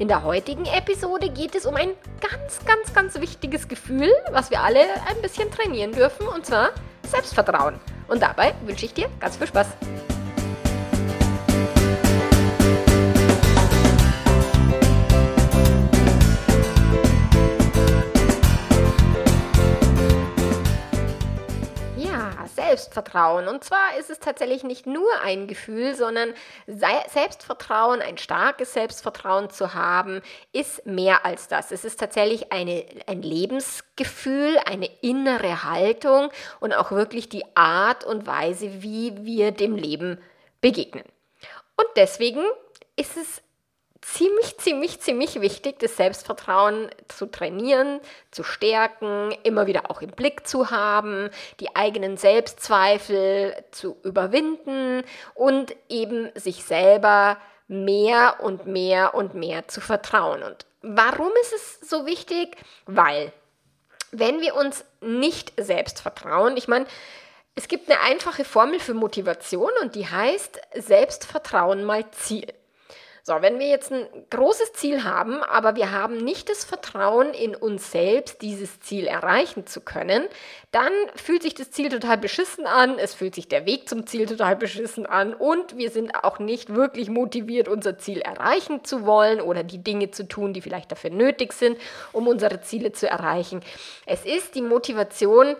In der heutigen Episode geht es um ein ganz, ganz, ganz wichtiges Gefühl, was wir alle ein bisschen trainieren dürfen, und zwar Selbstvertrauen. Und dabei wünsche ich dir ganz viel Spaß. Selbstvertrauen. Und zwar ist es tatsächlich nicht nur ein Gefühl, sondern Selbstvertrauen, ein starkes Selbstvertrauen zu haben, ist mehr als das. Es ist tatsächlich eine, ein Lebensgefühl, eine innere Haltung und auch wirklich die Art und Weise, wie wir dem Leben begegnen. Und deswegen ist es ziemlich, ziemlich, ziemlich wichtig, das Selbstvertrauen zu trainieren, zu stärken, immer wieder auch im Blick zu haben, die eigenen Selbstzweifel zu überwinden und eben sich selber mehr und mehr und mehr zu vertrauen. Und warum ist es so wichtig? Weil, wenn wir uns nicht selbst vertrauen, ich meine, es gibt eine einfache Formel für Motivation und die heißt Selbstvertrauen mal Ziel. So, wenn wir jetzt ein großes Ziel haben, aber wir haben nicht das Vertrauen in uns selbst, dieses Ziel erreichen zu können, dann fühlt sich das Ziel total beschissen an, es fühlt sich der Weg zum Ziel total beschissen an und wir sind auch nicht wirklich motiviert, unser Ziel erreichen zu wollen oder die Dinge zu tun, die vielleicht dafür nötig sind, um unsere Ziele zu erreichen. Es ist die Motivation,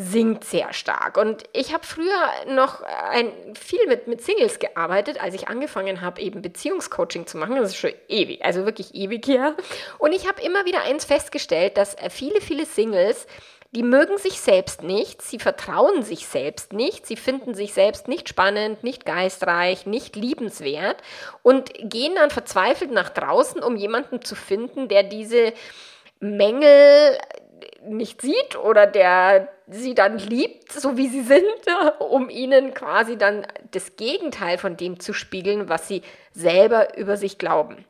singt sehr stark. Und ich habe früher noch ein, viel mit, mit Singles gearbeitet, als ich angefangen habe, eben Beziehungscoaching zu machen. Das ist schon ewig, also wirklich ewig her. Und ich habe immer wieder eins festgestellt, dass viele, viele Singles die mögen sich selbst nicht, sie vertrauen sich selbst nicht, sie finden sich selbst nicht spannend, nicht geistreich, nicht liebenswert und gehen dann verzweifelt nach draußen, um jemanden zu finden, der diese Mängel nicht sieht oder der sie dann liebt, so wie sie sind, um ihnen quasi dann das Gegenteil von dem zu spiegeln, was sie selber über sich glauben.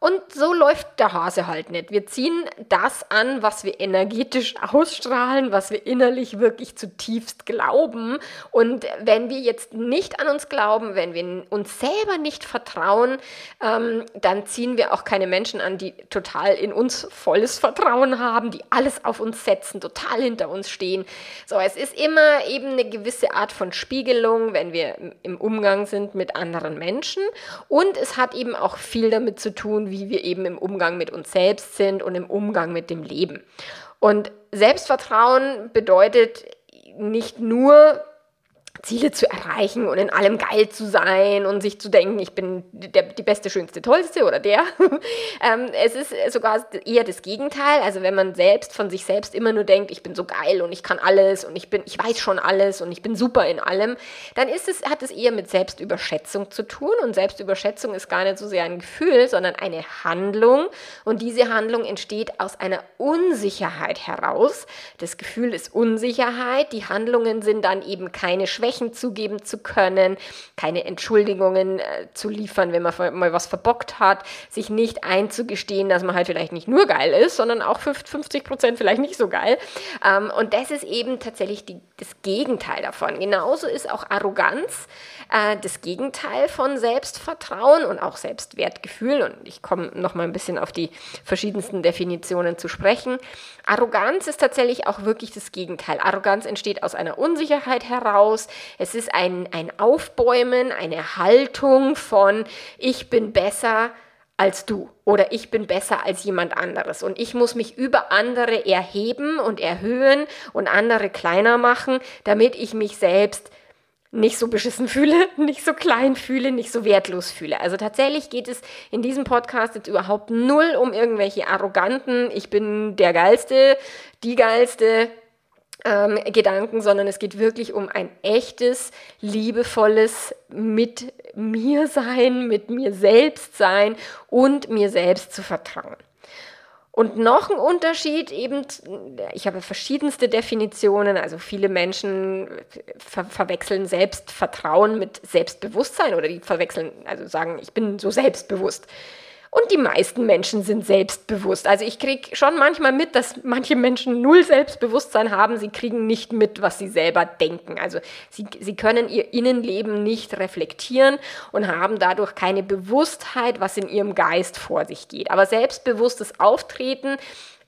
Und so läuft der Hase halt nicht. Wir ziehen das an, was wir energetisch ausstrahlen, was wir innerlich wirklich zutiefst glauben. Und wenn wir jetzt nicht an uns glauben, wenn wir uns selber nicht vertrauen, ähm, dann ziehen wir auch keine Menschen an, die total in uns volles Vertrauen haben, die alles auf uns setzen, total hinter uns stehen. So, es ist immer eben eine gewisse Art von Spiegelung, wenn wir im Umgang sind mit anderen Menschen. Und es hat eben auch viel damit zu tun, wie wir eben im Umgang mit uns selbst sind und im Umgang mit dem Leben. Und Selbstvertrauen bedeutet nicht nur Ziele zu erreichen und in allem geil zu sein und sich zu denken, ich bin der, die beste, schönste, tollste oder der. ähm, es ist sogar eher das Gegenteil. Also wenn man selbst von sich selbst immer nur denkt, ich bin so geil und ich kann alles und ich bin, ich weiß schon alles und ich bin super in allem, dann ist es, hat es eher mit Selbstüberschätzung zu tun. Und Selbstüberschätzung ist gar nicht so sehr ein Gefühl, sondern eine Handlung. Und diese Handlung entsteht aus einer Unsicherheit heraus. Das Gefühl ist Unsicherheit. Die Handlungen sind dann eben keine Schwäche Schwächen zugeben zu können, keine Entschuldigungen äh, zu liefern, wenn man mal was verbockt hat, sich nicht einzugestehen, dass man halt vielleicht nicht nur geil ist, sondern auch 50 Prozent vielleicht nicht so geil. Ähm, und das ist eben tatsächlich die, das Gegenteil davon. Genauso ist auch Arroganz äh, das Gegenteil von Selbstvertrauen und auch Selbstwertgefühl. Und ich komme noch mal ein bisschen auf die verschiedensten Definitionen zu sprechen. Arroganz ist tatsächlich auch wirklich das Gegenteil. Arroganz entsteht aus einer Unsicherheit heraus. Es ist ein, ein Aufbäumen, eine Haltung von ich bin besser als du. Oder ich bin besser als jemand anderes. Und ich muss mich über andere erheben und erhöhen und andere kleiner machen, damit ich mich selbst nicht so beschissen fühle, nicht so klein fühle, nicht so wertlos fühle. Also tatsächlich geht es in diesem Podcast jetzt überhaupt null um irgendwelche arroganten, ich bin der geilste, die geilste ähm, Gedanken, sondern es geht wirklich um ein echtes, liebevolles mit mir sein, mit mir selbst sein und mir selbst zu vertrauen. Und noch ein Unterschied eben, ich habe verschiedenste Definitionen, also viele Menschen ver verwechseln Selbstvertrauen mit Selbstbewusstsein oder die verwechseln, also sagen, ich bin so selbstbewusst. Und die meisten Menschen sind selbstbewusst. Also ich kriege schon manchmal mit, dass manche Menschen null Selbstbewusstsein haben. Sie kriegen nicht mit, was sie selber denken. Also sie, sie können ihr Innenleben nicht reflektieren und haben dadurch keine Bewusstheit, was in ihrem Geist vor sich geht. Aber selbstbewusstes Auftreten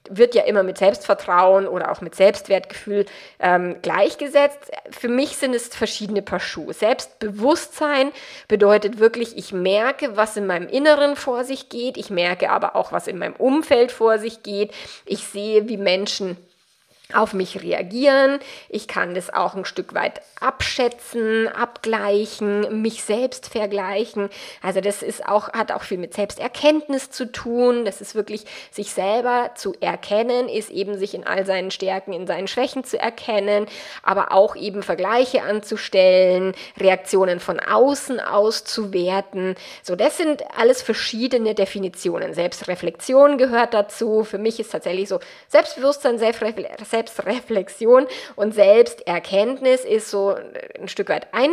wird ja immer mit Selbstvertrauen oder auch mit Selbstwertgefühl ähm, gleichgesetzt. Für mich sind es verschiedene Paar Schuhe. Selbstbewusstsein bedeutet wirklich, ich merke, was in meinem Inneren vor sich geht. Ich merke aber auch, was in meinem Umfeld vor sich geht. Ich sehe, wie Menschen auf mich reagieren. Ich kann das auch ein Stück weit abschätzen, abgleichen, mich selbst vergleichen. Also das ist auch, hat auch viel mit Selbsterkenntnis zu tun. Das ist wirklich, sich selber zu erkennen, ist eben sich in all seinen Stärken, in seinen Schwächen zu erkennen, aber auch eben Vergleiche anzustellen, Reaktionen von außen auszuwerten. So, das sind alles verschiedene Definitionen. Selbstreflexion gehört dazu. Für mich ist tatsächlich so Selbstbewusstsein, Selbstreflexion Selbstreflexion und Selbsterkenntnis ist so ein Stück weit ein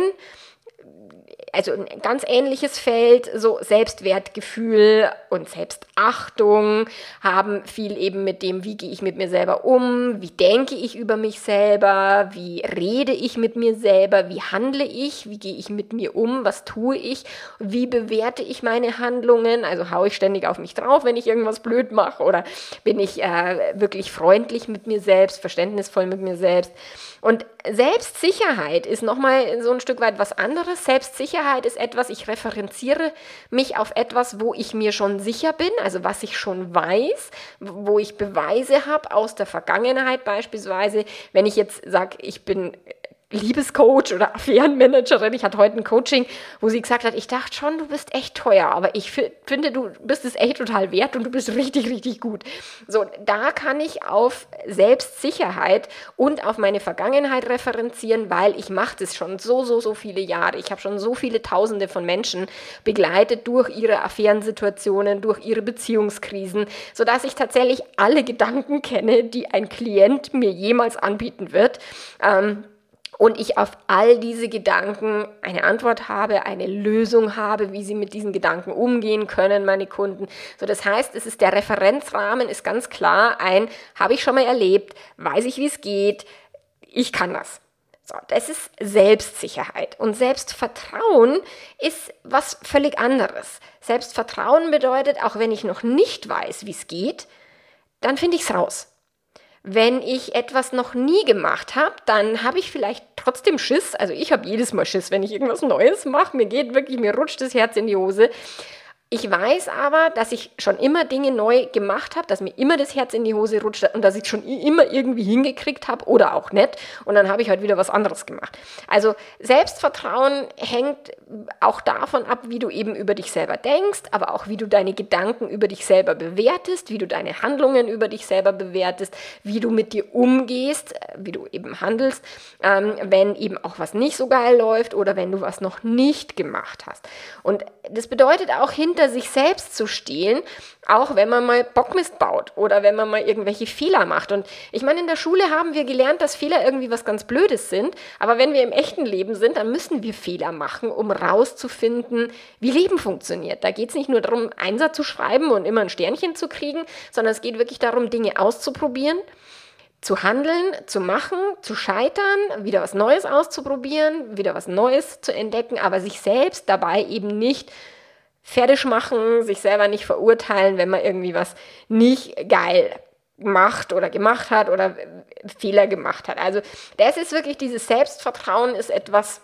also ein ganz ähnliches Feld, so Selbstwertgefühl und Selbstachtung haben viel eben mit dem, wie gehe ich mit mir selber um, wie denke ich über mich selber, wie rede ich mit mir selber, wie handle ich, wie gehe ich mit mir um, was tue ich, wie bewerte ich meine Handlungen, also haue ich ständig auf mich drauf, wenn ich irgendwas blöd mache oder bin ich äh, wirklich freundlich mit mir selbst, verständnisvoll mit mir selbst. Und Selbstsicherheit ist nochmal so ein Stück weit was anderes. Selbstsicherheit ist etwas, ich referenziere mich auf etwas, wo ich mir schon sicher bin, also was ich schon weiß, wo ich Beweise habe aus der Vergangenheit beispielsweise. Wenn ich jetzt sage, ich bin Liebescoach oder Affärenmanagerin. Ich hatte heute ein Coaching, wo sie gesagt hat, ich dachte schon, du bist echt teuer, aber ich finde, du bist es echt total wert und du bist richtig, richtig gut. So, da kann ich auf Selbstsicherheit und auf meine Vergangenheit referenzieren, weil ich mache das schon so, so, so viele Jahre. Ich habe schon so viele Tausende von Menschen begleitet durch ihre Affärensituationen, durch ihre Beziehungskrisen, sodass ich tatsächlich alle Gedanken kenne, die ein Klient mir jemals anbieten wird. Ähm, und ich auf all diese Gedanken eine Antwort habe, eine Lösung habe, wie sie mit diesen Gedanken umgehen können, meine Kunden. So, das heißt, es ist der Referenzrahmen ist ganz klar ein, habe ich schon mal erlebt, weiß ich, wie es geht, ich kann das. So, das ist Selbstsicherheit. Und Selbstvertrauen ist was völlig anderes. Selbstvertrauen bedeutet, auch wenn ich noch nicht weiß, wie es geht, dann finde ich es raus. Wenn ich etwas noch nie gemacht habe, dann habe ich vielleicht trotzdem Schiss. Also ich habe jedes Mal Schiss, wenn ich irgendwas Neues mache. Mir geht wirklich, mir rutscht das Herz in die Hose. Ich weiß aber, dass ich schon immer Dinge neu gemacht habe, dass mir immer das Herz in die Hose rutscht und dass ich schon immer irgendwie hingekriegt habe oder auch nicht. Und dann habe ich halt wieder was anderes gemacht. Also Selbstvertrauen hängt auch davon ab, wie du eben über dich selber denkst, aber auch wie du deine Gedanken über dich selber bewertest, wie du deine Handlungen über dich selber bewertest, wie du mit dir umgehst, äh, wie du eben handelst, ähm, wenn eben auch was nicht so geil läuft oder wenn du was noch nicht gemacht hast. Und das bedeutet auch hinter hinter sich selbst zu stehen, auch wenn man mal Bockmist baut oder wenn man mal irgendwelche Fehler macht. Und ich meine, in der Schule haben wir gelernt, dass Fehler irgendwie was ganz Blödes sind, aber wenn wir im echten Leben sind, dann müssen wir Fehler machen, um rauszufinden, wie Leben funktioniert. Da geht es nicht nur darum, Einsatz zu schreiben und immer ein Sternchen zu kriegen, sondern es geht wirklich darum, Dinge auszuprobieren zu handeln, zu machen, zu scheitern, wieder was Neues auszuprobieren, wieder was Neues zu entdecken, aber sich selbst dabei eben nicht fertig machen, sich selber nicht verurteilen, wenn man irgendwie was nicht geil macht oder gemacht hat oder Fehler gemacht hat. Also das ist wirklich dieses Selbstvertrauen ist etwas,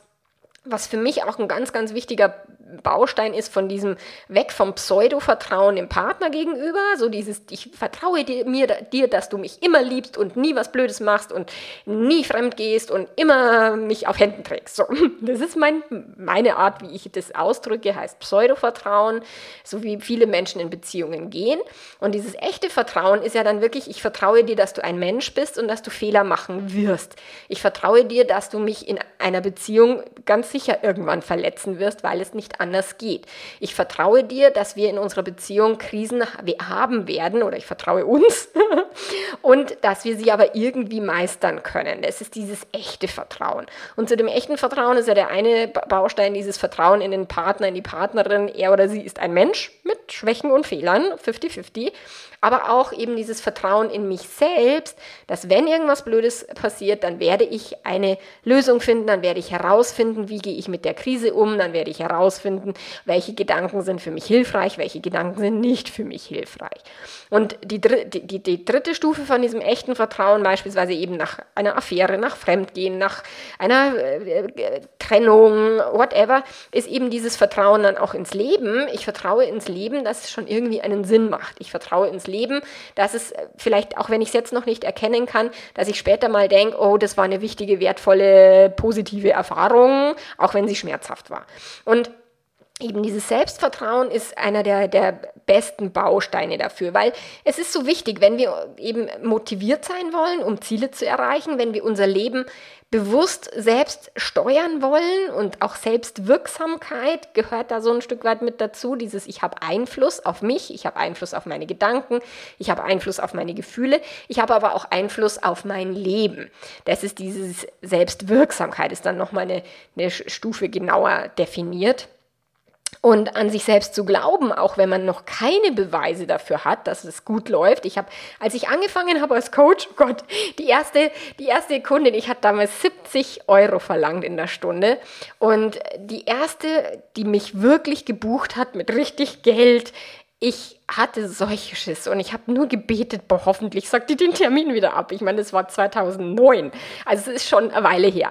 was für mich auch ein ganz, ganz wichtiger Baustein ist von diesem weg vom Pseudo-Vertrauen dem Partner gegenüber, so dieses, ich vertraue dir, mir, dir, dass du mich immer liebst und nie was Blödes machst und nie fremd gehst und immer mich auf Händen trägst. So, das ist mein, meine Art, wie ich das ausdrücke, heißt Pseudo-Vertrauen, so wie viele Menschen in Beziehungen gehen. Und dieses echte Vertrauen ist ja dann wirklich, ich vertraue dir, dass du ein Mensch bist und dass du Fehler machen wirst. Ich vertraue dir, dass du mich in einer Beziehung ganz sicher irgendwann verletzen wirst, weil es nicht anders geht. Ich vertraue dir, dass wir in unserer Beziehung Krisen haben werden oder ich vertraue uns und dass wir sie aber irgendwie meistern können. Das ist dieses echte Vertrauen. Und zu dem echten Vertrauen ist ja der eine Baustein dieses Vertrauen in den Partner, in die Partnerin. Er oder sie ist ein Mensch mit Schwächen und Fehlern, 50-50 aber auch eben dieses Vertrauen in mich selbst, dass wenn irgendwas Blödes passiert, dann werde ich eine Lösung finden, dann werde ich herausfinden, wie gehe ich mit der Krise um, dann werde ich herausfinden, welche Gedanken sind für mich hilfreich, welche Gedanken sind nicht für mich hilfreich. Und die, die, die dritte Stufe von diesem echten Vertrauen, beispielsweise eben nach einer Affäre, nach Fremdgehen, nach einer äh, Trennung, whatever, ist eben dieses Vertrauen dann auch ins Leben. Ich vertraue ins Leben, dass es schon irgendwie einen Sinn macht. Ich vertraue ins Leben, dass es äh, vielleicht, auch wenn ich es jetzt noch nicht erkennen kann, dass ich später mal denke, oh, das war eine wichtige, wertvolle, positive Erfahrung, auch wenn sie schmerzhaft war. Und eben dieses Selbstvertrauen ist einer der, der besten Bausteine dafür, weil es ist so wichtig, wenn wir eben motiviert sein wollen, um Ziele zu erreichen, wenn wir unser Leben bewusst selbst steuern wollen und auch Selbstwirksamkeit gehört da so ein Stück weit mit dazu. Dieses Ich habe Einfluss auf mich, ich habe Einfluss auf meine Gedanken, ich habe Einfluss auf meine Gefühle, ich habe aber auch Einfluss auf mein Leben. Das ist dieses Selbstwirksamkeit, ist dann nochmal eine, eine Stufe genauer definiert und an sich selbst zu glauben, auch wenn man noch keine Beweise dafür hat, dass es gut läuft. Ich habe, als ich angefangen habe als Coach, oh Gott, die erste, die erste Kundin, ich hatte damals 70 Euro verlangt in der Stunde und die erste, die mich wirklich gebucht hat mit richtig Geld, ich hatte solche Schiss und ich habe nur gebetet, boah, hoffentlich sagt die den Termin wieder ab. Ich meine, das war 2009, also es ist schon eine Weile her.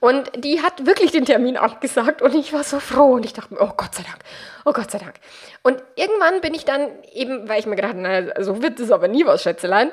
Und die hat wirklich den Termin abgesagt und ich war so froh und ich dachte mir, oh Gott sei Dank, oh Gott sei Dank. Und irgendwann bin ich dann eben, weil ich mir gedacht, na, so wird es aber nie was, Schätzelein,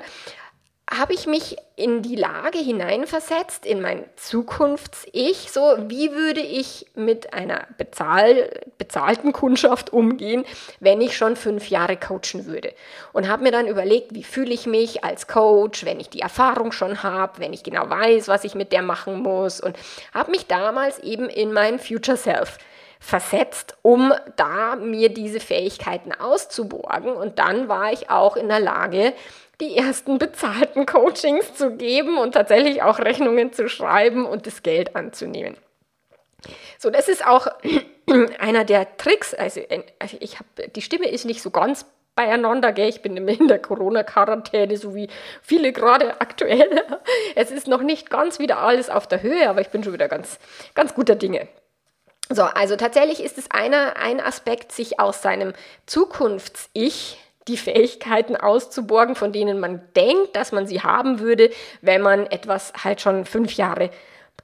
habe ich mich in die Lage hineinversetzt, in mein Zukunfts-Ich, so wie würde ich mit einer bezahl bezahlten Kundschaft umgehen, wenn ich schon fünf Jahre coachen würde. Und habe mir dann überlegt, wie fühle ich mich als Coach, wenn ich die Erfahrung schon habe, wenn ich genau weiß, was ich mit der machen muss. Und habe mich damals eben in mein Future Self versetzt, um da mir diese Fähigkeiten auszuborgen. Und dann war ich auch in der Lage, die ersten bezahlten Coachings zu geben und tatsächlich auch Rechnungen zu schreiben und das Geld anzunehmen. So, das ist auch einer der Tricks. Also, also ich habe, die Stimme ist nicht so ganz beieinander, gell? Ich bin in der Corona-Quarantäne, so wie viele gerade aktuell. Es ist noch nicht ganz wieder alles auf der Höhe, aber ich bin schon wieder ganz, ganz guter Dinge. So, also tatsächlich ist es einer, ein Aspekt, sich aus seinem Zukunfts-Ich die Fähigkeiten auszuborgen, von denen man denkt, dass man sie haben würde, wenn man etwas halt schon fünf Jahre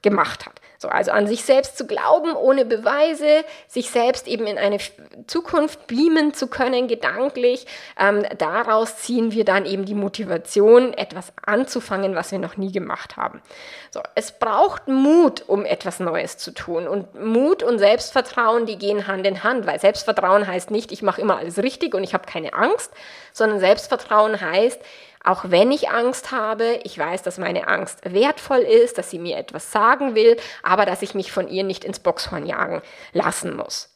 gemacht hat. So, also an sich selbst zu glauben, ohne Beweise, sich selbst eben in eine Zukunft beamen zu können, gedanklich. Ähm, daraus ziehen wir dann eben die Motivation, etwas anzufangen, was wir noch nie gemacht haben. So, es braucht Mut, um etwas Neues zu tun. Und Mut und Selbstvertrauen, die gehen Hand in Hand, weil Selbstvertrauen heißt nicht, ich mache immer alles richtig und ich habe keine Angst, sondern Selbstvertrauen heißt, auch wenn ich Angst habe, ich weiß, dass meine Angst wertvoll ist, dass sie mir etwas sagen will, aber dass ich mich von ihr nicht ins Boxhorn jagen lassen muss.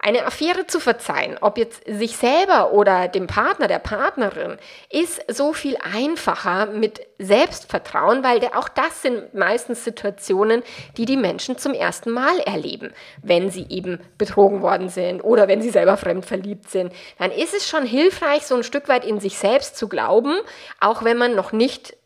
Eine Affäre zu verzeihen, ob jetzt sich selber oder dem Partner, der Partnerin, ist so viel einfacher mit Selbstvertrauen, weil auch das sind meistens Situationen, die die Menschen zum ersten Mal erleben, wenn sie eben betrogen worden sind oder wenn sie selber fremd verliebt sind. Dann ist es schon hilfreich, so ein Stück weit in sich selbst zu glauben, auch wenn man noch nicht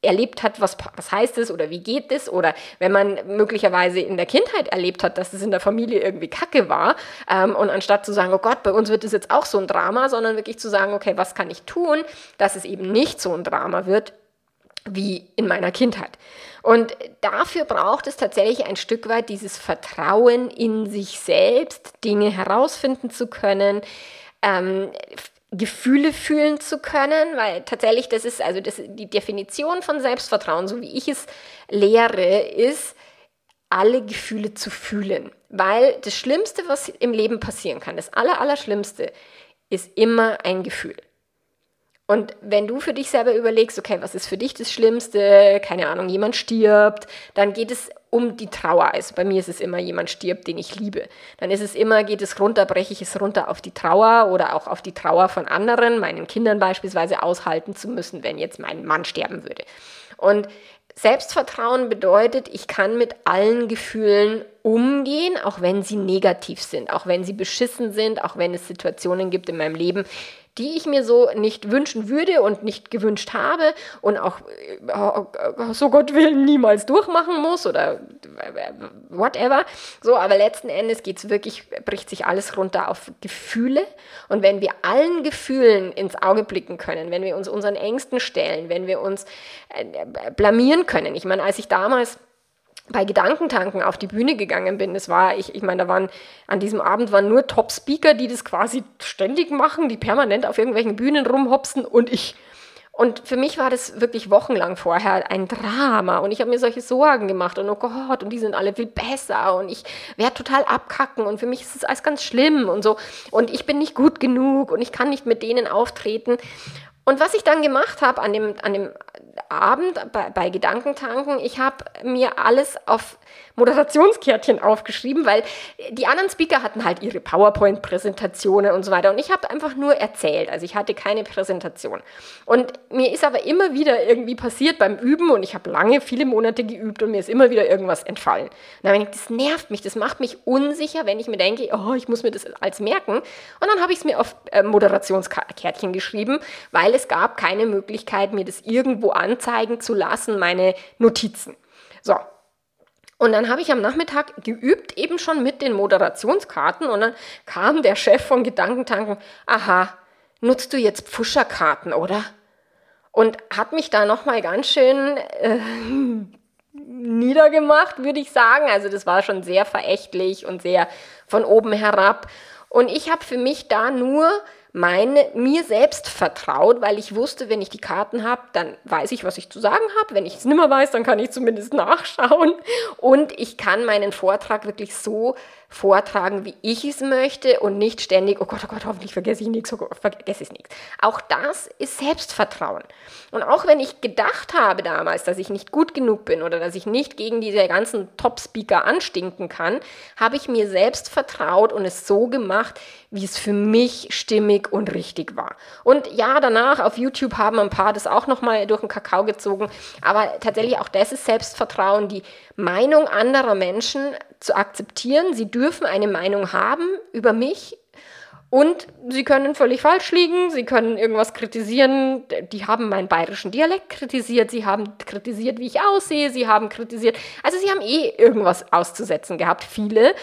erlebt hat, was, was heißt es oder wie geht es oder wenn man möglicherweise in der Kindheit erlebt hat, dass es in der Familie irgendwie Kacke war ähm, und anstatt zu sagen, oh Gott, bei uns wird es jetzt auch so ein Drama, sondern wirklich zu sagen, okay, was kann ich tun, dass es eben nicht so ein Drama wird wie in meiner Kindheit. Und dafür braucht es tatsächlich ein Stück weit dieses Vertrauen in sich selbst, Dinge herausfinden zu können, ähm, Gefühle fühlen zu können, weil tatsächlich das ist, also das, die Definition von Selbstvertrauen, so wie ich es lehre, ist, alle Gefühle zu fühlen. Weil das Schlimmste, was im Leben passieren kann, das Allerallerschlimmste, ist immer ein Gefühl. Und wenn du für dich selber überlegst, okay, was ist für dich das Schlimmste, keine Ahnung, jemand stirbt, dann geht es um die Trauer. Also bei mir ist es immer, jemand stirbt, den ich liebe. Dann ist es immer, geht es runter, breche ich es runter auf die Trauer oder auch auf die Trauer von anderen, meinen Kindern beispielsweise aushalten zu müssen, wenn jetzt mein Mann sterben würde. Und Selbstvertrauen bedeutet, ich kann mit allen Gefühlen umgehen, auch wenn sie negativ sind, auch wenn sie beschissen sind, auch wenn es Situationen gibt in meinem Leben, die ich mir so nicht wünschen würde und nicht gewünscht habe und auch äh, so Gott willen niemals durchmachen muss oder whatever. So, aber letzten Endes geht es wirklich, bricht sich alles runter auf Gefühle. Und wenn wir allen Gefühlen ins Auge blicken können, wenn wir uns unseren Ängsten stellen, wenn wir uns äh, blamieren können. Ich meine, als ich damals bei Gedankentanken auf die Bühne gegangen bin. Das war, ich, ich meine, da waren an diesem Abend waren nur Top-Speaker, die das quasi ständig machen, die permanent auf irgendwelchen Bühnen rumhopsen und ich. Und für mich war das wirklich wochenlang vorher ein Drama und ich habe mir solche Sorgen gemacht und oh Gott, und die sind alle viel besser und ich werde total abkacken und für mich ist das alles ganz schlimm und so und ich bin nicht gut genug und ich kann nicht mit denen auftreten. Und was ich dann gemacht habe an dem, an dem Abend bei, bei Gedankentanken, ich habe mir alles auf Moderationskärtchen aufgeschrieben, weil die anderen Speaker hatten halt ihre PowerPoint-Präsentationen und so weiter. Und ich habe einfach nur erzählt. Also ich hatte keine Präsentation. Und mir ist aber immer wieder irgendwie passiert beim Üben und ich habe lange, viele Monate geübt und mir ist immer wieder irgendwas entfallen. Und dann ich, das nervt mich, das macht mich unsicher, wenn ich mir denke, oh, ich muss mir das als merken. Und dann habe ich es mir auf äh, Moderationskärtchen geschrieben, weil es gab keine Möglichkeit, mir das irgendwo anzeigen zu lassen, meine Notizen. So, und dann habe ich am Nachmittag geübt, eben schon mit den Moderationskarten. Und dann kam der Chef von Gedankentanken, aha, nutzt du jetzt Pfuscherkarten, oder? Und hat mich da nochmal ganz schön äh, niedergemacht, würde ich sagen. Also das war schon sehr verächtlich und sehr von oben herab. Und ich habe für mich da nur meine, mir selbst vertraut, weil ich wusste, wenn ich die Karten habe, dann weiß ich, was ich zu sagen habe. Wenn ich es nimmer weiß, dann kann ich zumindest nachschauen. Und ich kann meinen Vortrag wirklich so vortragen, wie ich es möchte und nicht ständig, oh Gott, oh Gott, hoffentlich vergesse ich nichts, oh vergesse ich nichts. Auch das ist Selbstvertrauen. Und auch wenn ich gedacht habe damals, dass ich nicht gut genug bin oder dass ich nicht gegen diese ganzen Top-Speaker anstinken kann, habe ich mir selbst vertraut und es so gemacht, wie es für mich stimmig und richtig war. Und ja, danach auf YouTube haben ein paar das auch nochmal durch den Kakao gezogen, aber tatsächlich auch das ist Selbstvertrauen, die Meinung anderer Menschen zu akzeptieren. Sie dürfen eine Meinung haben über mich und sie können völlig falsch liegen, sie können irgendwas kritisieren. Die haben meinen bayerischen Dialekt kritisiert, sie haben kritisiert, wie ich aussehe, sie haben kritisiert. Also sie haben eh irgendwas auszusetzen gehabt, viele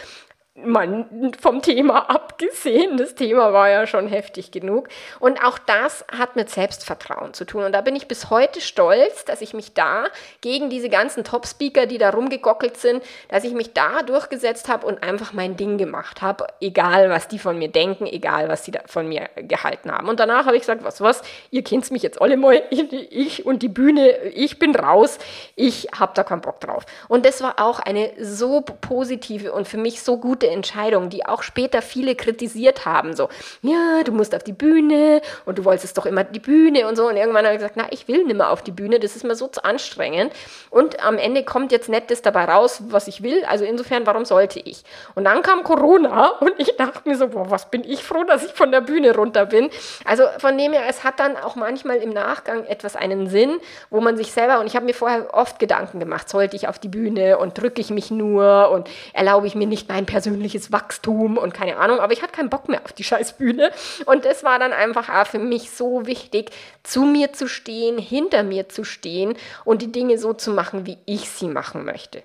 mal vom Thema abgesehen, das Thema war ja schon heftig genug. Und auch das hat mit Selbstvertrauen zu tun. Und da bin ich bis heute stolz, dass ich mich da gegen diese ganzen Top-Speaker, die da rumgegockelt sind, dass ich mich da durchgesetzt habe und einfach mein Ding gemacht habe, egal was die von mir denken, egal was sie von mir gehalten haben. Und danach habe ich gesagt, was, was, ihr kennt mich jetzt alle mal, ich und die Bühne, ich bin raus, ich habe da keinen Bock drauf. Und das war auch eine so positive und für mich so gute gute Entscheidung, die auch später viele kritisiert haben. So, ja, du musst auf die Bühne und du wolltest doch immer die Bühne und so. Und irgendwann habe ich gesagt, na, ich will nicht mehr auf die Bühne, das ist mir so zu anstrengend. Und am Ende kommt jetzt das dabei raus, was ich will. Also insofern, warum sollte ich? Und dann kam Corona und ich dachte mir so, boah, was bin ich froh, dass ich von der Bühne runter bin. Also von dem her, es hat dann auch manchmal im Nachgang etwas einen Sinn, wo man sich selber, und ich habe mir vorher oft Gedanken gemacht, sollte ich auf die Bühne und drücke ich mich nur und erlaube ich mir nicht mein persönliches persönliches Wachstum und keine Ahnung, aber ich hatte keinen Bock mehr auf die Scheißbühne. Und das war dann einfach auch für mich so wichtig, zu mir zu stehen, hinter mir zu stehen und die Dinge so zu machen, wie ich sie machen möchte.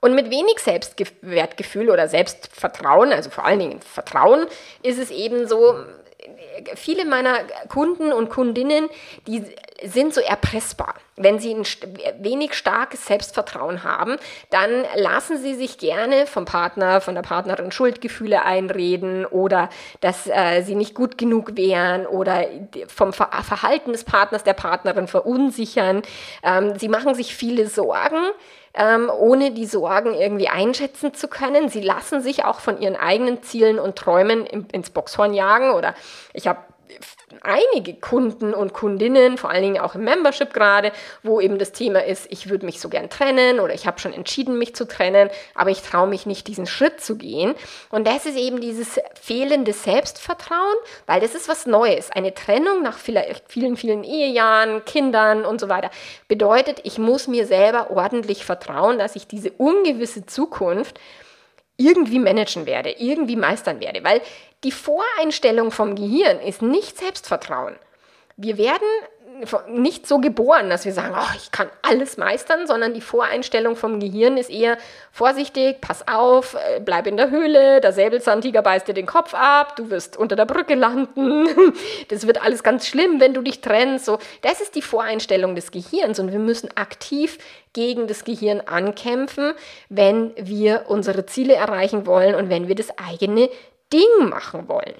Und mit wenig Selbstwertgefühl oder Selbstvertrauen, also vor allen Dingen Vertrauen, ist es eben so, viele meiner Kunden und Kundinnen, die sind so erpressbar. Wenn sie ein wenig starkes Selbstvertrauen haben, dann lassen sie sich gerne vom Partner, von der Partnerin Schuldgefühle einreden oder dass äh, sie nicht gut genug wären oder vom Ver Verhalten des Partners, der Partnerin verunsichern. Ähm, sie machen sich viele Sorgen, ähm, ohne die Sorgen irgendwie einschätzen zu können. Sie lassen sich auch von ihren eigenen Zielen und Träumen ins Boxhorn jagen oder ich habe einige Kunden und Kundinnen, vor allen Dingen auch im Membership gerade, wo eben das Thema ist, ich würde mich so gern trennen oder ich habe schon entschieden, mich zu trennen, aber ich traue mich nicht, diesen Schritt zu gehen. Und das ist eben dieses fehlende Selbstvertrauen, weil das ist was Neues. Eine Trennung nach vielleicht vielen, vielen Ehejahren, Kindern und so weiter bedeutet, ich muss mir selber ordentlich vertrauen, dass ich diese ungewisse Zukunft irgendwie managen werde, irgendwie meistern werde, weil die Voreinstellung vom Gehirn ist nicht Selbstvertrauen. Wir werden nicht so geboren, dass wir sagen, oh, ich kann alles meistern, sondern die Voreinstellung vom Gehirn ist eher vorsichtig, pass auf, äh, bleib in der Höhle, der Säbelzahntiger beißt dir den Kopf ab, du wirst unter der Brücke landen, das wird alles ganz schlimm, wenn du dich trennst. So, das ist die Voreinstellung des Gehirns und wir müssen aktiv gegen das Gehirn ankämpfen, wenn wir unsere Ziele erreichen wollen und wenn wir das eigene Ding machen wollen.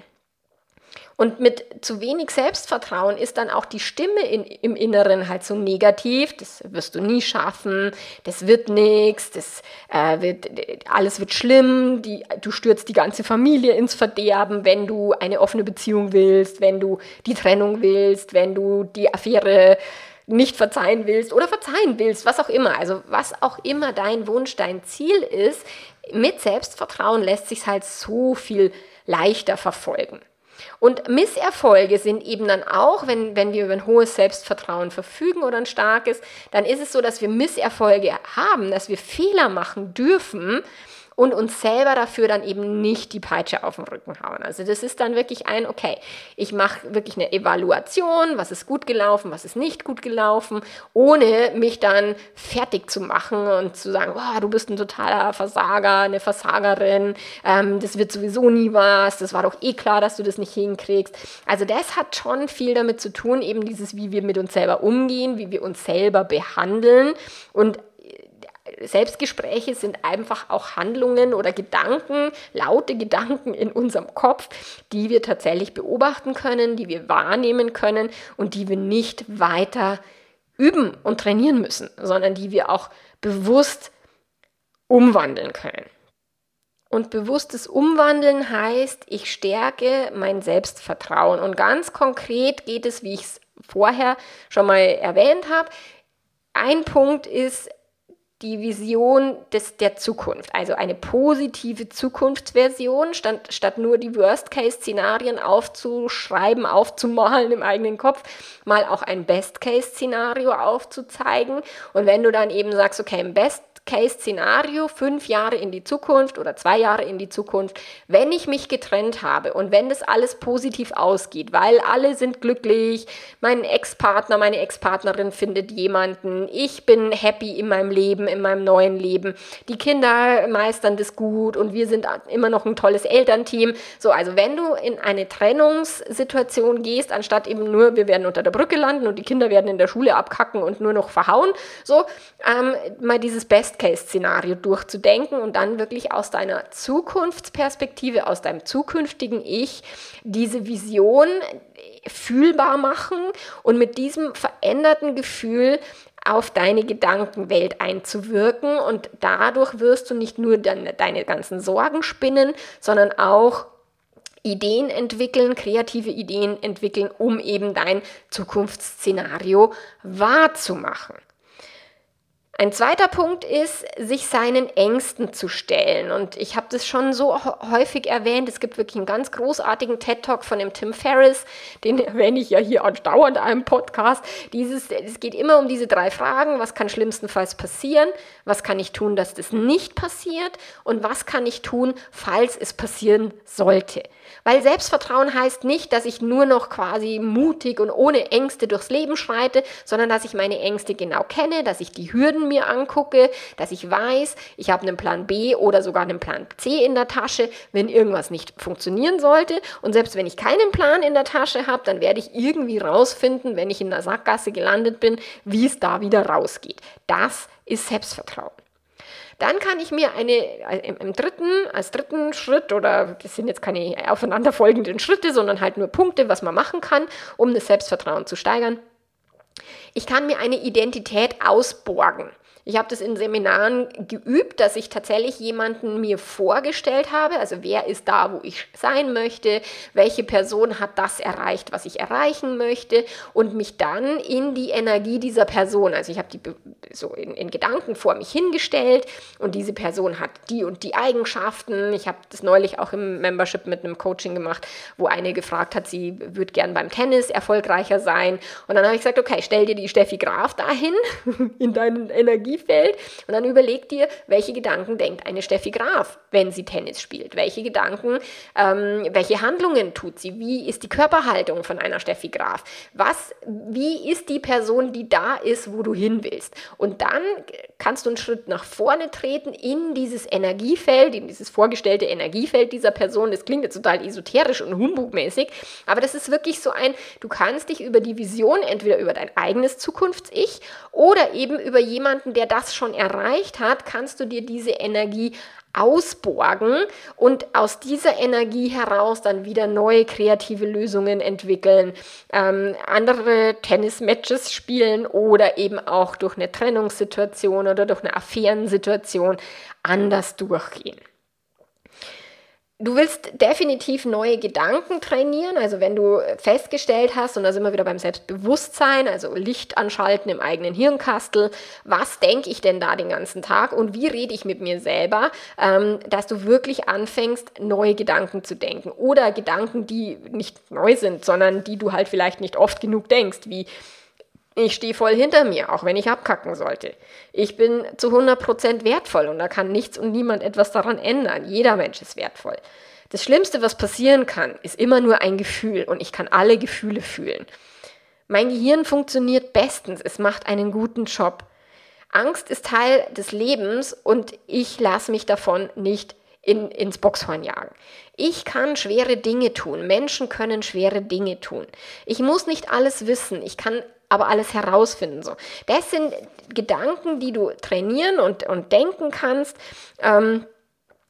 Und mit zu wenig Selbstvertrauen ist dann auch die Stimme in, im Inneren halt so negativ. Das wirst du nie schaffen, das wird nichts, das äh, wird, alles wird schlimm, die, du stürzt die ganze Familie ins Verderben, wenn du eine offene Beziehung willst, wenn du die Trennung willst, wenn du die Affäre nicht verzeihen willst oder verzeihen willst, was auch immer. Also was auch immer dein Wunsch, dein Ziel ist, mit Selbstvertrauen lässt sich halt so viel leichter verfolgen. Und Misserfolge sind eben dann auch, wenn, wenn wir über ein hohes Selbstvertrauen verfügen oder ein starkes, dann ist es so, dass wir Misserfolge haben, dass wir Fehler machen dürfen, und uns selber dafür dann eben nicht die Peitsche auf den Rücken hauen. Also das ist dann wirklich ein, okay, ich mache wirklich eine Evaluation, was ist gut gelaufen, was ist nicht gut gelaufen, ohne mich dann fertig zu machen und zu sagen, oh, du bist ein totaler Versager, eine Versagerin, ähm, das wird sowieso nie was, das war doch eh klar, dass du das nicht hinkriegst. Also das hat schon viel damit zu tun, eben dieses, wie wir mit uns selber umgehen, wie wir uns selber behandeln und Selbstgespräche sind einfach auch Handlungen oder Gedanken, laute Gedanken in unserem Kopf, die wir tatsächlich beobachten können, die wir wahrnehmen können und die wir nicht weiter üben und trainieren müssen, sondern die wir auch bewusst umwandeln können. Und bewusstes Umwandeln heißt, ich stärke mein Selbstvertrauen. Und ganz konkret geht es, wie ich es vorher schon mal erwähnt habe. Ein Punkt ist, die Vision des, der Zukunft, also eine positive Zukunftsversion, statt, statt nur die Worst-Case-Szenarien aufzuschreiben, aufzumalen im eigenen Kopf, mal auch ein Best-Case-Szenario aufzuzeigen. Und wenn du dann eben sagst, okay, im Best Case-Szenario, fünf Jahre in die Zukunft oder zwei Jahre in die Zukunft, wenn ich mich getrennt habe und wenn das alles positiv ausgeht, weil alle sind glücklich, mein Ex-Partner, meine Ex-Partnerin findet jemanden, ich bin happy in meinem Leben, in meinem neuen Leben, die Kinder meistern das gut und wir sind immer noch ein tolles Elternteam. So, also wenn du in eine Trennungssituation gehst, anstatt eben nur, wir werden unter der Brücke landen und die Kinder werden in der Schule abkacken und nur noch verhauen, so, ähm, mal dieses Best Best-Case-Szenario durchzudenken und dann wirklich aus deiner Zukunftsperspektive, aus deinem zukünftigen Ich diese Vision fühlbar machen und mit diesem veränderten Gefühl auf deine Gedankenwelt einzuwirken und dadurch wirst du nicht nur deine, deine ganzen Sorgen spinnen, sondern auch Ideen entwickeln, kreative Ideen entwickeln, um eben dein Zukunftsszenario wahrzumachen. Ein zweiter Punkt ist, sich seinen Ängsten zu stellen. Und ich habe das schon so häufig erwähnt. Es gibt wirklich einen ganz großartigen TED-Talk von dem Tim Ferriss, den erwähne ich ja hier andauernd in einem Podcast. Dieses, es geht immer um diese drei Fragen. Was kann schlimmstenfalls passieren? Was kann ich tun, dass das nicht passiert? Und was kann ich tun, falls es passieren sollte? Weil Selbstvertrauen heißt nicht, dass ich nur noch quasi mutig und ohne Ängste durchs Leben schreite, sondern dass ich meine Ängste genau kenne, dass ich die Hürden mir angucke, dass ich weiß, ich habe einen Plan B oder sogar einen Plan C in der Tasche, wenn irgendwas nicht funktionieren sollte. Und selbst wenn ich keinen Plan in der Tasche habe, dann werde ich irgendwie rausfinden, wenn ich in der Sackgasse gelandet bin, wie es da wieder rausgeht. Das ist Selbstvertrauen. Dann kann ich mir eine äh, im, im, dritten, als dritten Schritt, oder das sind jetzt keine aufeinanderfolgenden Schritte, sondern halt nur Punkte, was man machen kann, um das Selbstvertrauen zu steigern. Ich kann mir eine Identität ausborgen. Ich habe das in Seminaren geübt, dass ich tatsächlich jemanden mir vorgestellt habe, also wer ist da, wo ich sein möchte, welche Person hat das erreicht, was ich erreichen möchte? Und mich dann in die Energie dieser Person, also ich habe die so in, in Gedanken vor mich hingestellt und diese Person hat die und die Eigenschaften. Ich habe das neulich auch im Membership mit einem Coaching gemacht, wo eine gefragt hat, sie würde gern beim Tennis erfolgreicher sein. Und dann habe ich gesagt, okay, stell dir die Steffi Graf dahin in deinen Energie Energiefeld und dann überleg dir, welche Gedanken denkt eine Steffi Graf, wenn sie Tennis spielt. Welche Gedanken, ähm, welche Handlungen tut sie? Wie ist die Körperhaltung von einer Steffi Graf? Was, wie ist die Person, die da ist, wo du hin willst? Und dann kannst du einen Schritt nach vorne treten in dieses Energiefeld, in dieses vorgestellte Energiefeld dieser Person. Das klingt jetzt total esoterisch und humbugmäßig, aber das ist wirklich so ein, du kannst dich über die Vision, entweder über dein eigenes Zukunfts-Ich oder eben über jemanden, der das schon erreicht hat, kannst du dir diese Energie ausborgen und aus dieser Energie heraus dann wieder neue kreative Lösungen entwickeln, ähm, andere Tennismatches spielen oder eben auch durch eine Trennungssituation oder durch eine Affärensituation anders durchgehen. Du willst definitiv neue Gedanken trainieren. Also wenn du festgestellt hast, und da sind wir wieder beim Selbstbewusstsein, also Licht anschalten im eigenen Hirnkastel, was denke ich denn da den ganzen Tag und wie rede ich mit mir selber, ähm, dass du wirklich anfängst, neue Gedanken zu denken. Oder Gedanken, die nicht neu sind, sondern die du halt vielleicht nicht oft genug denkst, wie ich stehe voll hinter mir, auch wenn ich abkacken sollte. Ich bin zu 100% wertvoll und da kann nichts und niemand etwas daran ändern. Jeder Mensch ist wertvoll. Das Schlimmste, was passieren kann, ist immer nur ein Gefühl und ich kann alle Gefühle fühlen. Mein Gehirn funktioniert bestens, es macht einen guten Job. Angst ist Teil des Lebens und ich lasse mich davon nicht in, ins Boxhorn jagen. Ich kann schwere Dinge tun. Menschen können schwere Dinge tun. Ich muss nicht alles wissen. Ich kann aber alles herausfinden. So. Das sind Gedanken, die du trainieren und, und denken kannst. Ähm,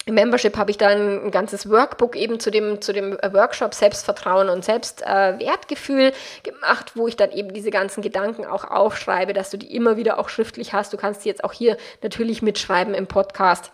im Membership habe ich dann ein ganzes Workbook eben zu dem, zu dem Workshop Selbstvertrauen und Selbstwertgefühl äh, gemacht, wo ich dann eben diese ganzen Gedanken auch aufschreibe, dass du die immer wieder auch schriftlich hast. Du kannst die jetzt auch hier natürlich mitschreiben im Podcast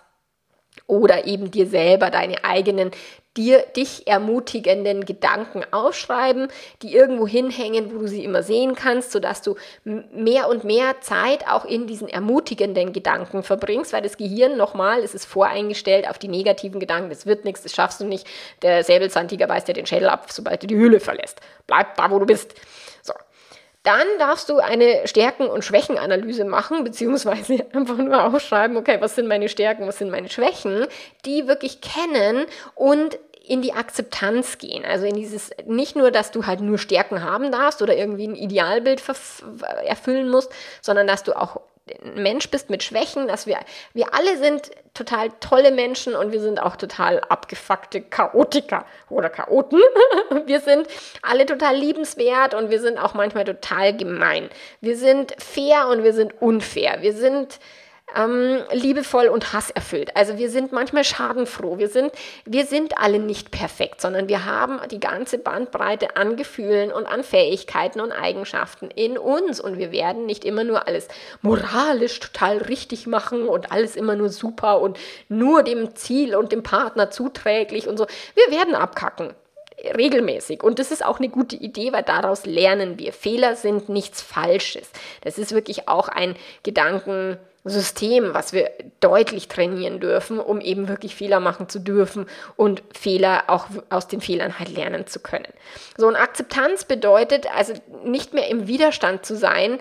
oder eben dir selber deine eigenen dir dich ermutigenden Gedanken aufschreiben, die irgendwo hinhängen, wo du sie immer sehen kannst, sodass du mehr und mehr Zeit auch in diesen ermutigenden Gedanken verbringst, weil das Gehirn nochmal, es ist voreingestellt auf die negativen Gedanken, das wird nichts, das schaffst du nicht. Der Säbelzahntiger beißt dir den Schädel ab, sobald du die Hülle verlässt. Bleib da, wo du bist. Dann darfst du eine Stärken- und Schwächenanalyse machen, beziehungsweise einfach nur aufschreiben, okay, was sind meine Stärken, was sind meine Schwächen, die wirklich kennen und in die Akzeptanz gehen. Also in dieses, nicht nur, dass du halt nur Stärken haben darfst oder irgendwie ein Idealbild erfüllen musst, sondern dass du auch ein Mensch bist mit Schwächen, dass wir, wir alle sind total tolle Menschen und wir sind auch total abgefuckte Chaotiker oder Chaoten. wir sind alle total liebenswert und wir sind auch manchmal total gemein. Wir sind fair und wir sind unfair. Wir sind ähm, liebevoll und hasserfüllt. Also wir sind manchmal schadenfroh. Wir sind, wir sind alle nicht perfekt, sondern wir haben die ganze Bandbreite an Gefühlen und an Fähigkeiten und Eigenschaften in uns und wir werden nicht immer nur alles moralisch total richtig machen und alles immer nur super und nur dem Ziel und dem Partner zuträglich und so. Wir werden abkacken regelmäßig. Und das ist auch eine gute Idee, weil daraus lernen wir. Fehler sind nichts Falsches. Das ist wirklich auch ein Gedanken, System, was wir deutlich trainieren dürfen, um eben wirklich Fehler machen zu dürfen und Fehler auch aus den Fehlern halt lernen zu können. So eine Akzeptanz bedeutet also nicht mehr im Widerstand zu sein.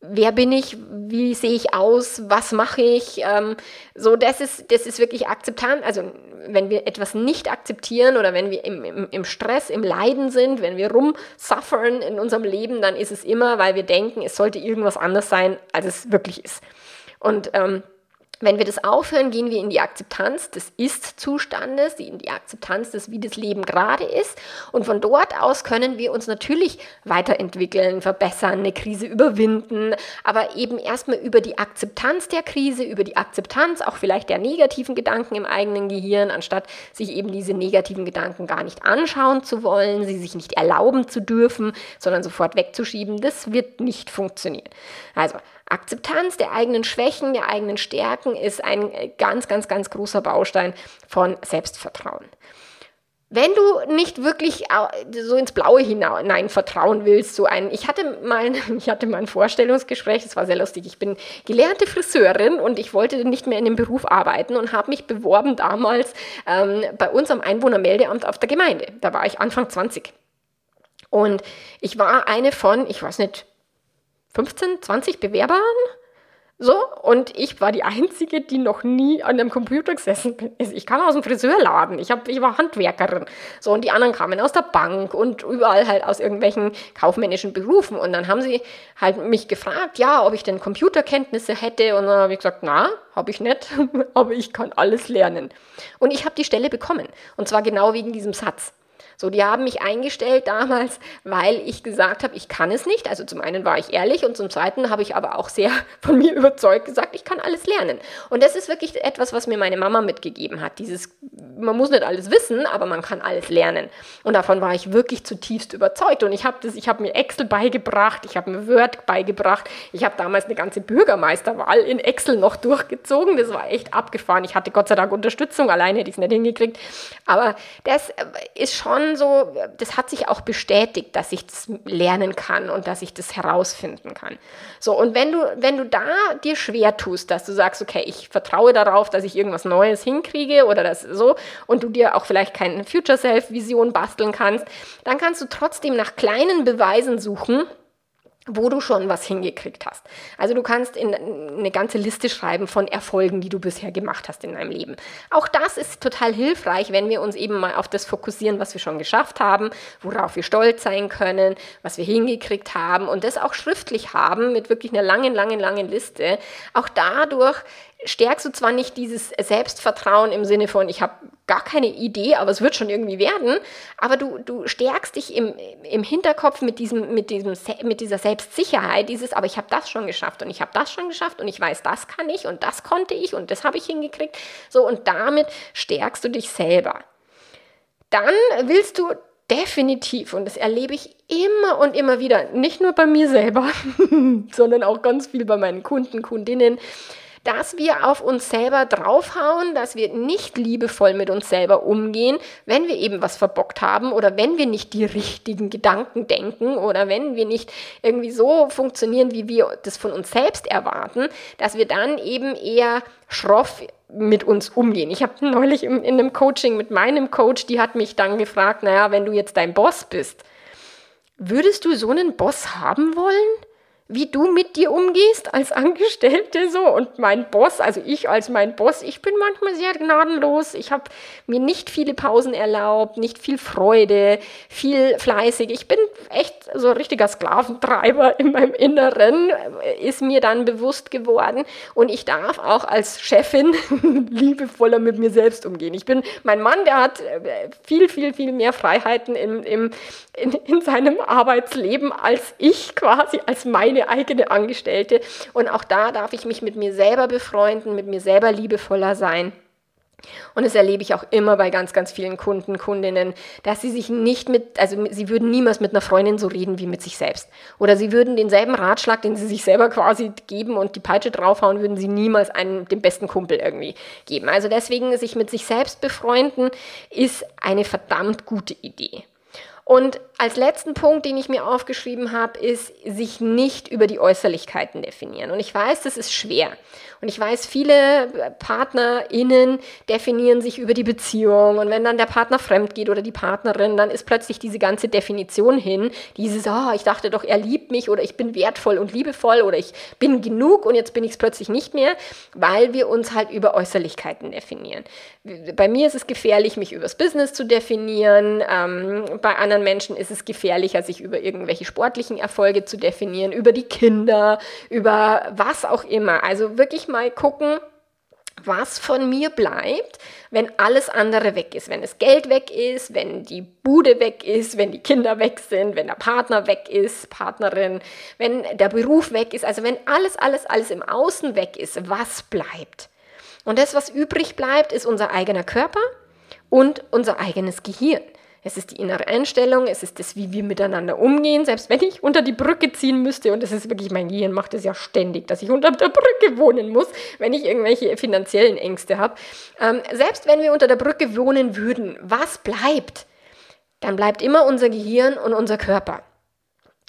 Wer bin ich? Wie sehe ich aus? Was mache ich? Ähm, so, das ist, das ist wirklich Akzeptanz. Also, wenn wir etwas nicht akzeptieren oder wenn wir im, im, im Stress, im Leiden sind, wenn wir rumsuffern in unserem Leben, dann ist es immer, weil wir denken, es sollte irgendwas anders sein, als es wirklich ist. Und ähm, wenn wir das aufhören, gehen wir in die Akzeptanz des Ist-Zustandes, in die Akzeptanz des, wie das Leben gerade ist. Und von dort aus können wir uns natürlich weiterentwickeln, verbessern, eine Krise überwinden, aber eben erstmal über die Akzeptanz der Krise, über die Akzeptanz auch vielleicht der negativen Gedanken im eigenen Gehirn, anstatt sich eben diese negativen Gedanken gar nicht anschauen zu wollen, sie sich nicht erlauben zu dürfen, sondern sofort wegzuschieben. Das wird nicht funktionieren. Also Akzeptanz der eigenen Schwächen, der eigenen Stärken ist ein ganz, ganz, ganz großer Baustein von Selbstvertrauen. Wenn du nicht wirklich so ins Blaue hinein vertrauen willst, so ein, ich hatte mal, ich hatte mal ein Vorstellungsgespräch, das war sehr lustig. Ich bin gelernte Friseurin und ich wollte nicht mehr in dem Beruf arbeiten und habe mich beworben damals ähm, bei uns am Einwohnermeldeamt auf der Gemeinde. Da war ich Anfang 20. Und ich war eine von, ich weiß nicht, 15, 20 Bewerbern so, und ich war die Einzige, die noch nie an einem Computer gesessen bin. Also ich kam aus dem Friseurladen, ich, hab, ich war Handwerkerin. So, und die anderen kamen aus der Bank und überall halt aus irgendwelchen kaufmännischen Berufen. Und dann haben sie halt mich gefragt, ja, ob ich denn Computerkenntnisse hätte. Und dann habe ich gesagt, na, habe ich nicht, aber ich kann alles lernen. Und ich habe die Stelle bekommen. Und zwar genau wegen diesem Satz. So, die haben mich eingestellt damals, weil ich gesagt habe, ich kann es nicht. Also zum einen war ich ehrlich und zum zweiten habe ich aber auch sehr von mir überzeugt gesagt, ich kann alles lernen. Und das ist wirklich etwas, was mir meine Mama mitgegeben hat. Dieses, man muss nicht alles wissen, aber man kann alles lernen. Und davon war ich wirklich zutiefst überzeugt. Und ich habe das, ich habe mir Excel beigebracht, ich habe mir Word beigebracht. Ich habe damals eine ganze Bürgermeisterwahl in Excel noch durchgezogen. Das war echt abgefahren. Ich hatte Gott sei Dank Unterstützung, alleine hätte ich es nicht hingekriegt. Aber das ist schon so, das hat sich auch bestätigt, dass ich das lernen kann und dass ich das herausfinden kann. So, und wenn du, wenn du da dir schwer tust, dass du sagst, okay, ich vertraue darauf, dass ich irgendwas Neues hinkriege oder das so, und du dir auch vielleicht keine Future Self-Vision basteln kannst, dann kannst du trotzdem nach kleinen Beweisen suchen, wo du schon was hingekriegt hast. Also du kannst in eine ganze Liste schreiben von Erfolgen, die du bisher gemacht hast in deinem Leben. Auch das ist total hilfreich, wenn wir uns eben mal auf das fokussieren, was wir schon geschafft haben, worauf wir stolz sein können, was wir hingekriegt haben und das auch schriftlich haben mit wirklich einer langen, langen, langen Liste. Auch dadurch stärkst du zwar nicht dieses Selbstvertrauen im Sinne von, ich habe gar keine Idee, aber es wird schon irgendwie werden, aber du, du stärkst dich im, im Hinterkopf mit, diesem, mit, diesem, mit dieser Selbstsicherheit, dieses, aber ich habe das schon geschafft und ich habe das schon geschafft und ich weiß, das kann ich und das konnte ich und das habe ich hingekriegt. So, und damit stärkst du dich selber. Dann willst du definitiv, und das erlebe ich immer und immer wieder, nicht nur bei mir selber, sondern auch ganz viel bei meinen Kunden, Kundinnen, dass wir auf uns selber draufhauen, dass wir nicht liebevoll mit uns selber umgehen, wenn wir eben was verbockt haben oder wenn wir nicht die richtigen Gedanken denken oder wenn wir nicht irgendwie so funktionieren, wie wir das von uns selbst erwarten, dass wir dann eben eher schroff mit uns umgehen. Ich habe neulich in, in einem Coaching mit meinem Coach, die hat mich dann gefragt, naja, wenn du jetzt dein Boss bist, würdest du so einen Boss haben wollen? Wie du mit dir umgehst als Angestellte so und mein Boss, also ich als mein Boss, ich bin manchmal sehr gnadenlos. Ich habe mir nicht viele Pausen erlaubt, nicht viel Freude, viel fleißig. Ich bin echt so ein richtiger Sklaventreiber in meinem Inneren, äh, ist mir dann bewusst geworden und ich darf auch als Chefin liebevoller mit mir selbst umgehen. Ich bin, mein Mann, der hat äh, viel, viel, viel mehr Freiheiten im, im, in, in seinem Arbeitsleben als ich quasi, als meine meine eigene Angestellte. Und auch da darf ich mich mit mir selber befreunden, mit mir selber liebevoller sein. Und das erlebe ich auch immer bei ganz, ganz vielen Kunden, Kundinnen, dass sie sich nicht mit, also sie würden niemals mit einer Freundin so reden wie mit sich selbst. Oder sie würden denselben Ratschlag, den sie sich selber quasi geben und die Peitsche draufhauen, würden sie niemals einem, dem besten Kumpel irgendwie geben. Also deswegen sich mit sich selbst befreunden ist eine verdammt gute Idee. Und als letzten Punkt, den ich mir aufgeschrieben habe, ist, sich nicht über die Äußerlichkeiten definieren. Und ich weiß, das ist schwer. Und ich weiß, viele PartnerInnen definieren sich über die Beziehung. Und wenn dann der Partner fremd geht oder die Partnerin, dann ist plötzlich diese ganze Definition hin. Dieses, oh, ich dachte doch, er liebt mich oder ich bin wertvoll und liebevoll oder ich bin genug und jetzt bin ich es plötzlich nicht mehr, weil wir uns halt über Äußerlichkeiten definieren. Bei mir ist es gefährlich, mich übers Business zu definieren. Ähm, bei anderen Menschen ist es gefährlicher, sich über irgendwelche sportlichen Erfolge zu definieren, über die Kinder, über was auch immer. Also wirklich mal gucken, was von mir bleibt, wenn alles andere weg ist, wenn das Geld weg ist, wenn die Bude weg ist, wenn die Kinder weg sind, wenn der Partner weg ist, Partnerin, wenn der Beruf weg ist, also wenn alles, alles, alles im Außen weg ist, was bleibt? Und das, was übrig bleibt, ist unser eigener Körper und unser eigenes Gehirn. Es ist die innere Einstellung, es ist das, wie wir miteinander umgehen. Selbst wenn ich unter die Brücke ziehen müsste, und das ist wirklich, mein Gehirn macht es ja ständig, dass ich unter der Brücke wohnen muss, wenn ich irgendwelche finanziellen Ängste habe. Ähm, selbst wenn wir unter der Brücke wohnen würden, was bleibt? Dann bleibt immer unser Gehirn und unser Körper.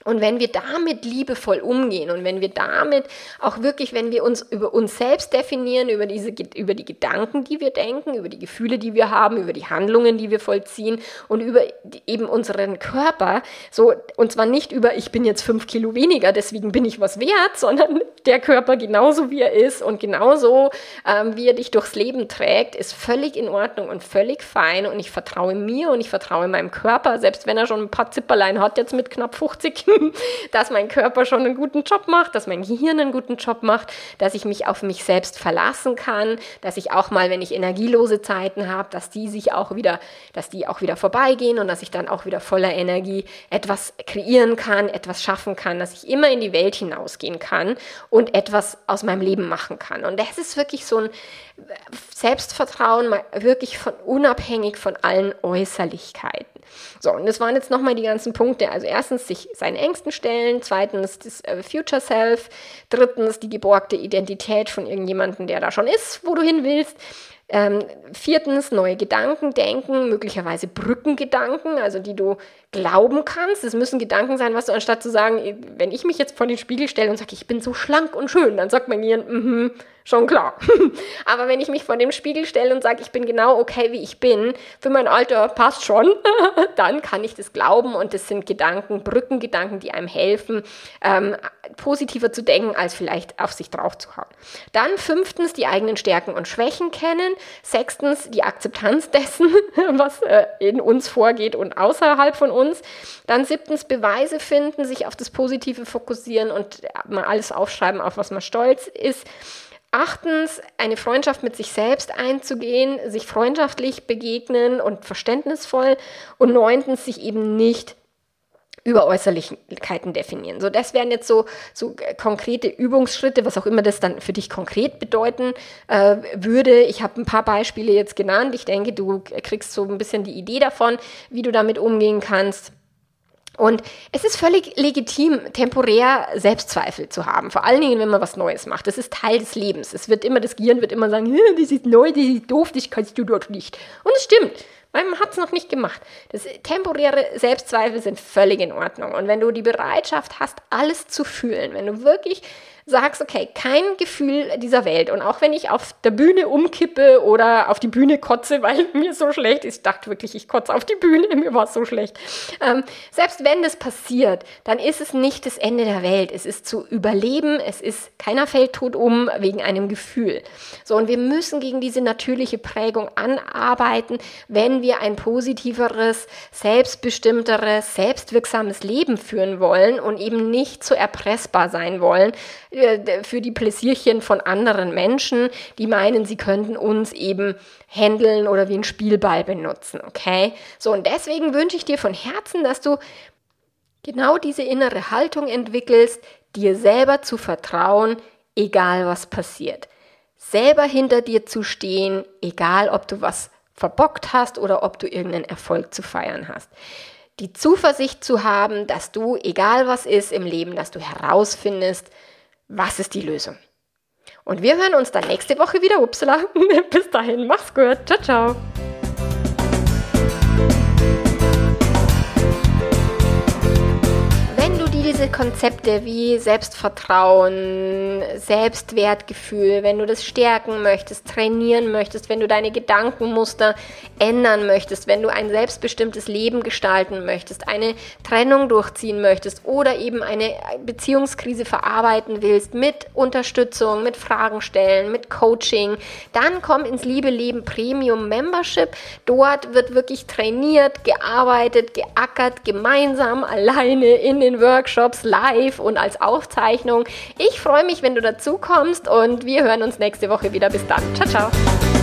Und wenn wir damit liebevoll umgehen und wenn wir damit auch wirklich, wenn wir uns über uns selbst definieren, über, diese, über die Gedanken, die wir denken, über die Gefühle, die wir haben, über die Handlungen, die wir vollziehen und über eben unseren Körper, so, und zwar nicht über, ich bin jetzt fünf Kilo weniger, deswegen bin ich was wert, sondern der Körper genauso wie er ist und genauso ähm, wie er dich durchs Leben trägt, ist völlig in Ordnung und völlig fein. Und ich vertraue mir und ich vertraue meinem Körper, selbst wenn er schon ein paar Zipperlein hat, jetzt mit knapp 50 dass mein Körper schon einen guten Job macht, dass mein Gehirn einen guten Job macht, dass ich mich auf mich selbst verlassen kann, dass ich auch mal, wenn ich energielose Zeiten habe, dass die sich auch wieder, dass die auch wieder vorbeigehen und dass ich dann auch wieder voller Energie etwas kreieren kann, etwas schaffen kann, dass ich immer in die Welt hinausgehen kann und etwas aus meinem Leben machen kann. Und das ist wirklich so ein Selbstvertrauen, wirklich von, unabhängig von allen Äußerlichkeiten. So, und das waren jetzt nochmal die ganzen Punkte. Also erstens sich seinen Ängsten stellen, zweitens das äh, Future Self, drittens die geborgte Identität von irgendjemandem, der da schon ist, wo du hin willst. Ähm, viertens, neue Gedanken denken, möglicherweise Brückengedanken, also die du glauben kannst. Es müssen Gedanken sein, was du anstatt zu sagen, wenn ich mich jetzt vor den Spiegel stelle und sage, ich bin so schlank und schön, dann sagt mein Gehirn, mm schon klar. Aber wenn ich mich vor dem Spiegel stelle und sage, ich bin genau okay, wie ich bin, für mein Alter passt schon, dann kann ich das glauben und das sind Gedanken, Brückengedanken, die einem helfen, ähm, positiver zu denken, als vielleicht auf sich drauf zu haben. Dann fünftens, die eigenen Stärken und Schwächen kennen. Sechstens, die Akzeptanz dessen, was äh, in uns vorgeht und außerhalb von uns. Dann siebtens, Beweise finden, sich auf das Positive fokussieren und mal alles aufschreiben, auf was man stolz ist. Achtens, eine Freundschaft mit sich selbst einzugehen, sich freundschaftlich begegnen und verständnisvoll. Und neuntens, sich eben nicht über Äußerlichkeiten definieren. So, das wären jetzt so, so konkrete Übungsschritte, was auch immer das dann für dich konkret bedeuten äh, würde. Ich habe ein paar Beispiele jetzt genannt. Ich denke, du kriegst so ein bisschen die Idee davon, wie du damit umgehen kannst. Und es ist völlig legitim, temporär Selbstzweifel zu haben. Vor allen Dingen, wenn man was Neues macht. Das ist Teil des Lebens. Es wird immer, das Gehirn wird immer sagen, das ist neu, das ist doof, das kannst du dort nicht. Und es stimmt. Weil man hat es noch nicht gemacht. Das temporäre Selbstzweifel sind völlig in Ordnung. Und wenn du die Bereitschaft hast, alles zu fühlen, wenn du wirklich sagst, okay, kein Gefühl dieser Welt. Und auch wenn ich auf der Bühne umkippe oder auf die Bühne kotze, weil mir so schlecht ist, ich dachte wirklich, ich kotze auf die Bühne, mir war so schlecht. Ähm, selbst wenn das passiert, dann ist es nicht das Ende der Welt. Es ist zu überleben, es ist, keiner fällt tot um wegen einem Gefühl. So, und wir müssen gegen diese natürliche Prägung anarbeiten, wenn wir ein positiveres, selbstbestimmteres, selbstwirksames Leben führen wollen und eben nicht so erpressbar sein wollen, für die Pläsierchen von anderen Menschen, die meinen, sie könnten uns eben handeln oder wie ein Spielball benutzen, okay? So, und deswegen wünsche ich dir von Herzen, dass du genau diese innere Haltung entwickelst, dir selber zu vertrauen, egal was passiert. Selber hinter dir zu stehen, egal ob du was verbockt hast oder ob du irgendeinen Erfolg zu feiern hast. Die Zuversicht zu haben, dass du, egal was ist im Leben, dass du herausfindest, was ist die Lösung? Und wir hören uns dann nächste Woche wieder. Upsala. Bis dahin, mach's gut. Ciao, ciao. Diese Konzepte wie Selbstvertrauen, Selbstwertgefühl, wenn du das stärken möchtest, trainieren möchtest, wenn du deine Gedankenmuster ändern möchtest, wenn du ein selbstbestimmtes Leben gestalten möchtest, eine Trennung durchziehen möchtest oder eben eine Beziehungskrise verarbeiten willst mit Unterstützung, mit Fragen stellen, mit Coaching, dann komm ins Liebe Leben Premium Membership. Dort wird wirklich trainiert, gearbeitet, geackert, gemeinsam, alleine in den Workshops Workshops live und als Aufzeichnung. Ich freue mich, wenn du dazu kommst und wir hören uns nächste Woche wieder. Bis dann. Ciao, ciao.